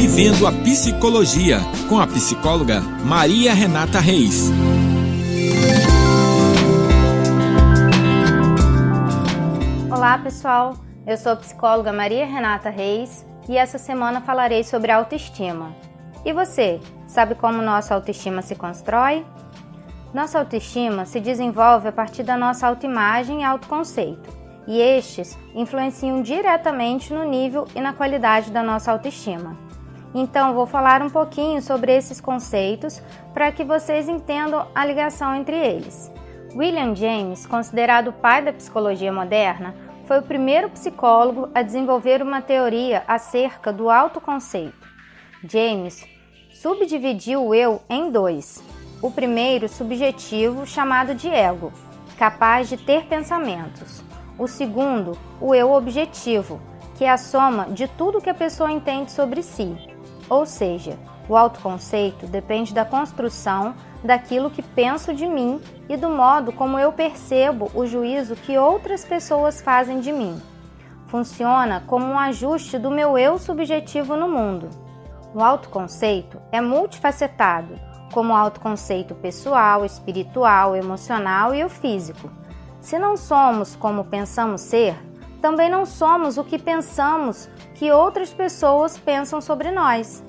Vivendo a Psicologia, com a psicóloga Maria Renata Reis. Olá, pessoal. Eu sou a psicóloga Maria Renata Reis e essa semana falarei sobre autoestima. E você, sabe como nossa autoestima se constrói? Nossa autoestima se desenvolve a partir da nossa autoimagem e autoconceito e estes influenciam diretamente no nível e na qualidade da nossa autoestima. Então, vou falar um pouquinho sobre esses conceitos para que vocês entendam a ligação entre eles. William James, considerado o pai da psicologia moderna, foi o primeiro psicólogo a desenvolver uma teoria acerca do autoconceito. James subdividiu o eu em dois. O primeiro, subjetivo, chamado de ego, capaz de ter pensamentos. O segundo, o eu objetivo, que é a soma de tudo que a pessoa entende sobre si. Ou seja, o autoconceito depende da construção daquilo que penso de mim e do modo como eu percebo o juízo que outras pessoas fazem de mim. Funciona como um ajuste do meu eu subjetivo no mundo. O autoconceito é multifacetado, como o autoconceito pessoal, espiritual, emocional e o físico. Se não somos como pensamos ser, também não somos o que pensamos que outras pessoas pensam sobre nós.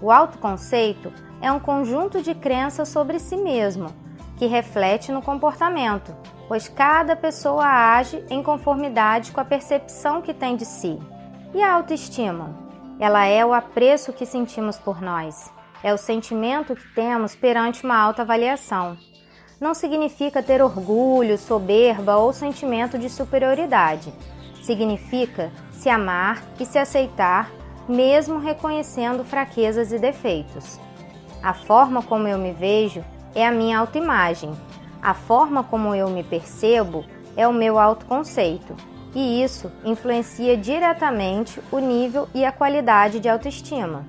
O autoconceito é um conjunto de crenças sobre si mesmo, que reflete no comportamento, pois cada pessoa age em conformidade com a percepção que tem de si. E a autoestima? Ela é o apreço que sentimos por nós, é o sentimento que temos perante uma autoavaliação não significa ter orgulho, soberba ou sentimento de superioridade. Significa se amar e se aceitar, mesmo reconhecendo fraquezas e defeitos. A forma como eu me vejo é a minha autoimagem. A forma como eu me percebo é o meu autoconceito. E isso influencia diretamente o nível e a qualidade de autoestima.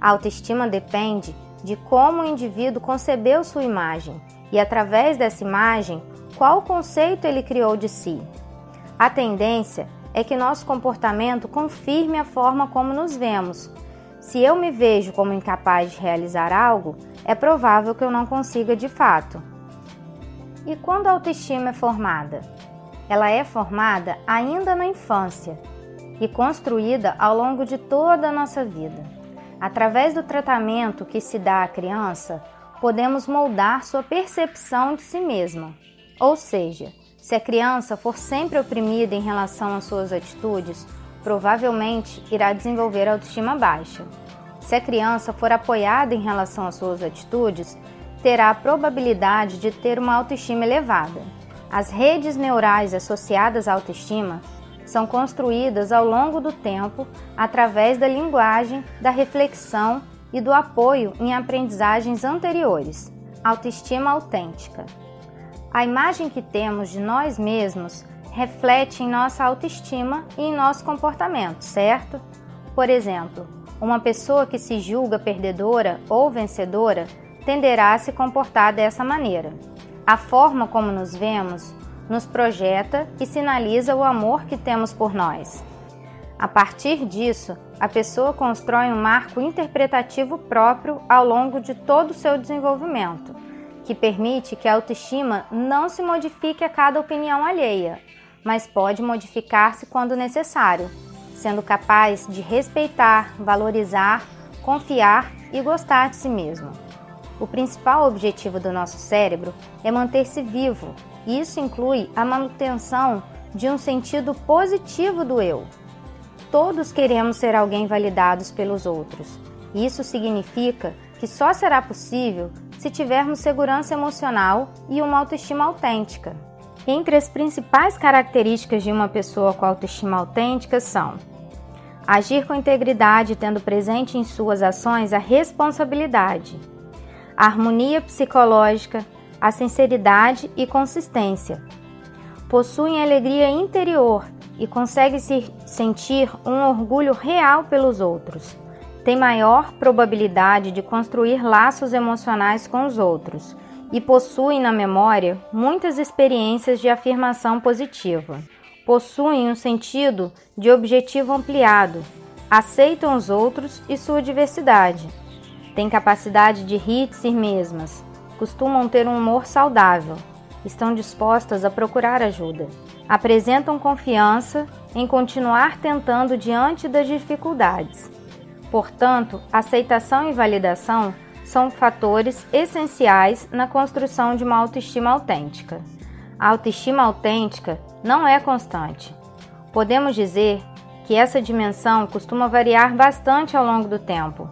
A autoestima depende de como o indivíduo concebeu sua imagem e, através dessa imagem, qual conceito ele criou de si. A tendência é que nosso comportamento confirme a forma como nos vemos. Se eu me vejo como incapaz de realizar algo, é provável que eu não consiga de fato. E quando a autoestima é formada? Ela é formada ainda na infância e construída ao longo de toda a nossa vida. Através do tratamento que se dá à criança, podemos moldar sua percepção de si mesma. Ou seja, se a criança for sempre oprimida em relação às suas atitudes, provavelmente irá desenvolver autoestima baixa. Se a criança for apoiada em relação às suas atitudes, terá a probabilidade de ter uma autoestima elevada. As redes neurais associadas à autoestima são construídas ao longo do tempo através da linguagem, da reflexão e do apoio em aprendizagens anteriores. Autoestima autêntica. A imagem que temos de nós mesmos reflete em nossa autoestima e em nosso comportamento, certo? Por exemplo, uma pessoa que se julga perdedora ou vencedora tenderá a se comportar dessa maneira. A forma como nos vemos nos projeta e sinaliza o amor que temos por nós. A partir disso, a pessoa constrói um marco interpretativo próprio ao longo de todo o seu desenvolvimento, que permite que a autoestima não se modifique a cada opinião alheia, mas pode modificar-se quando necessário, sendo capaz de respeitar, valorizar, confiar e gostar de si mesmo. O principal objetivo do nosso cérebro é manter-se vivo, e isso inclui a manutenção de um sentido positivo do eu, Todos queremos ser alguém validados pelos outros. Isso significa que só será possível se tivermos segurança emocional e uma autoestima autêntica. Entre as principais características de uma pessoa com autoestima autêntica são agir com integridade, tendo presente em suas ações a responsabilidade, a harmonia psicológica, a sinceridade e consistência. Possuem alegria interior e consegue se sentir um orgulho real pelos outros. Tem maior probabilidade de construir laços emocionais com os outros e possuem na memória muitas experiências de afirmação positiva. Possuem um sentido de objetivo ampliado, aceitam os outros e sua diversidade, têm capacidade de rir de si mesmas, costumam ter um humor saudável, estão dispostas a procurar ajuda, apresentam confiança em continuar tentando diante das dificuldades. Portanto, aceitação e validação são fatores essenciais na construção de uma autoestima autêntica. A autoestima autêntica não é constante. Podemos dizer que essa dimensão costuma variar bastante ao longo do tempo.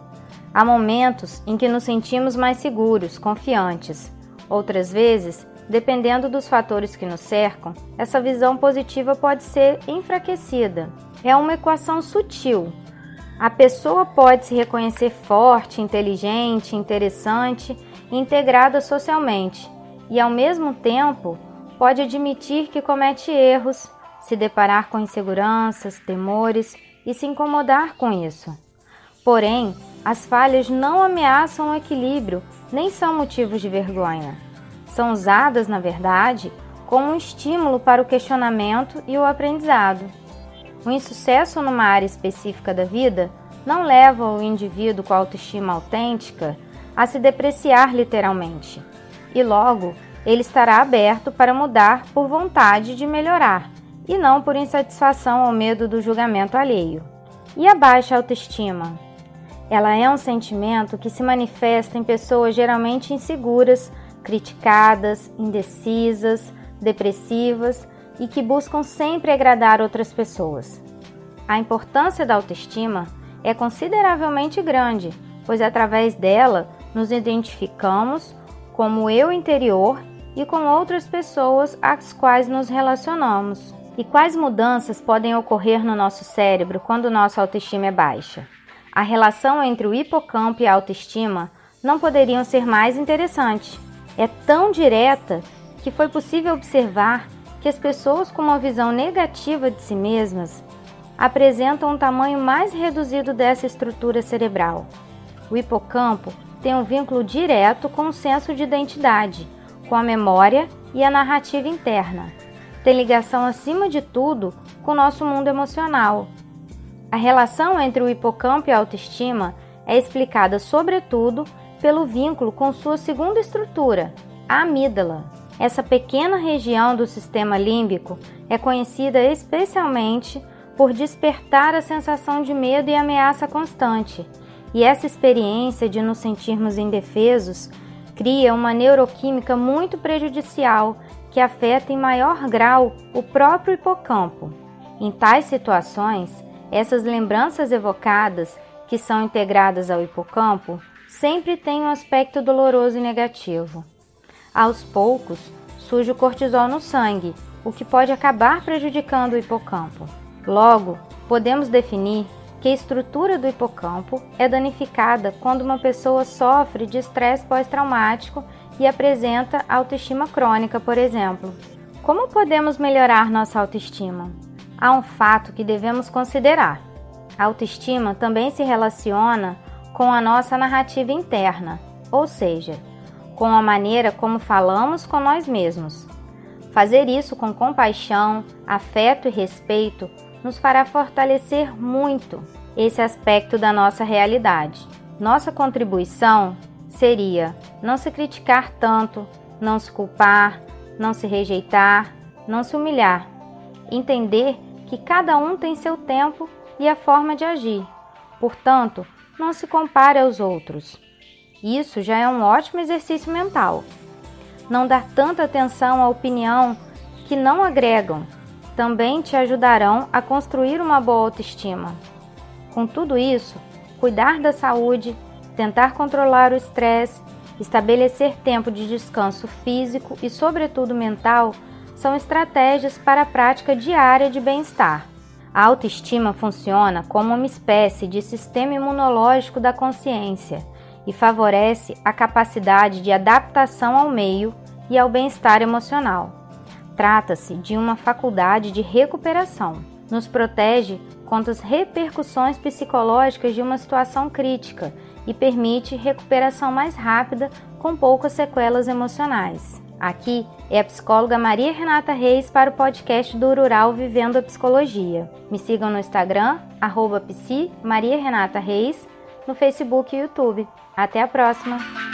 Há momentos em que nos sentimos mais seguros, confiantes. Outras vezes, dependendo dos fatores que nos cercam, essa visão positiva pode ser enfraquecida. É uma equação sutil. A pessoa pode se reconhecer forte, inteligente, interessante integrada socialmente, e ao mesmo tempo pode admitir que comete erros, se deparar com inseguranças, temores e se incomodar com isso. Porém, as falhas não ameaçam o equilíbrio nem são motivos de vergonha. São usadas, na verdade, como um estímulo para o questionamento e o aprendizado. O insucesso numa área específica da vida não leva o indivíduo com autoestima autêntica a se depreciar literalmente, e logo ele estará aberto para mudar por vontade de melhorar e não por insatisfação ou medo do julgamento alheio. E a baixa autoestima? Ela é um sentimento que se manifesta em pessoas geralmente inseguras, criticadas, indecisas, depressivas e que buscam sempre agradar outras pessoas. A importância da autoestima é consideravelmente grande, pois através dela nos identificamos como eu interior e com outras pessoas às quais nos relacionamos. E quais mudanças podem ocorrer no nosso cérebro quando nossa autoestima é baixa? A relação entre o hipocampo e a autoestima não poderiam ser mais interessante. É tão direta que foi possível observar que as pessoas com uma visão negativa de si mesmas apresentam um tamanho mais reduzido dessa estrutura cerebral. O hipocampo tem um vínculo direto com o senso de identidade, com a memória e a narrativa interna tem ligação, acima de tudo, com o nosso mundo emocional. A relação entre o hipocampo e a autoestima é explicada, sobretudo, pelo vínculo com sua segunda estrutura, a amígdala. Essa pequena região do sistema límbico é conhecida especialmente por despertar a sensação de medo e ameaça constante, e essa experiência de nos sentirmos indefesos cria uma neuroquímica muito prejudicial que afeta em maior grau o próprio hipocampo. Em tais situações, essas lembranças evocadas, que são integradas ao hipocampo, sempre têm um aspecto doloroso e negativo. Aos poucos, surge o cortisol no sangue, o que pode acabar prejudicando o hipocampo. Logo, podemos definir que a estrutura do hipocampo é danificada quando uma pessoa sofre de estresse pós-traumático e apresenta autoestima crônica, por exemplo. Como podemos melhorar nossa autoestima? Há um fato que devemos considerar. A autoestima também se relaciona com a nossa narrativa interna, ou seja, com a maneira como falamos com nós mesmos. Fazer isso com compaixão, afeto e respeito nos fará fortalecer muito esse aspecto da nossa realidade. Nossa contribuição seria não se criticar tanto, não se culpar, não se rejeitar, não se humilhar. Entender que cada um tem seu tempo e a forma de agir. Portanto, não se compare aos outros. Isso já é um ótimo exercício mental. Não dar tanta atenção à opinião que não agregam também te ajudarão a construir uma boa autoestima. Com tudo isso, cuidar da saúde, tentar controlar o estresse, estabelecer tempo de descanso físico e, sobretudo, mental são estratégias para a prática diária de bem-estar. A autoestima funciona como uma espécie de sistema imunológico da consciência e favorece a capacidade de adaptação ao meio e ao bem-estar emocional. Trata-se de uma faculdade de recuperação. Nos protege contra as repercussões psicológicas de uma situação crítica e permite recuperação mais rápida com poucas sequelas emocionais. Aqui é a psicóloga Maria Renata Reis para o podcast do Rural Vivendo a Psicologia. Me sigam no Instagram, arroba Maria Renata Reis, no Facebook e YouTube. Até a próxima!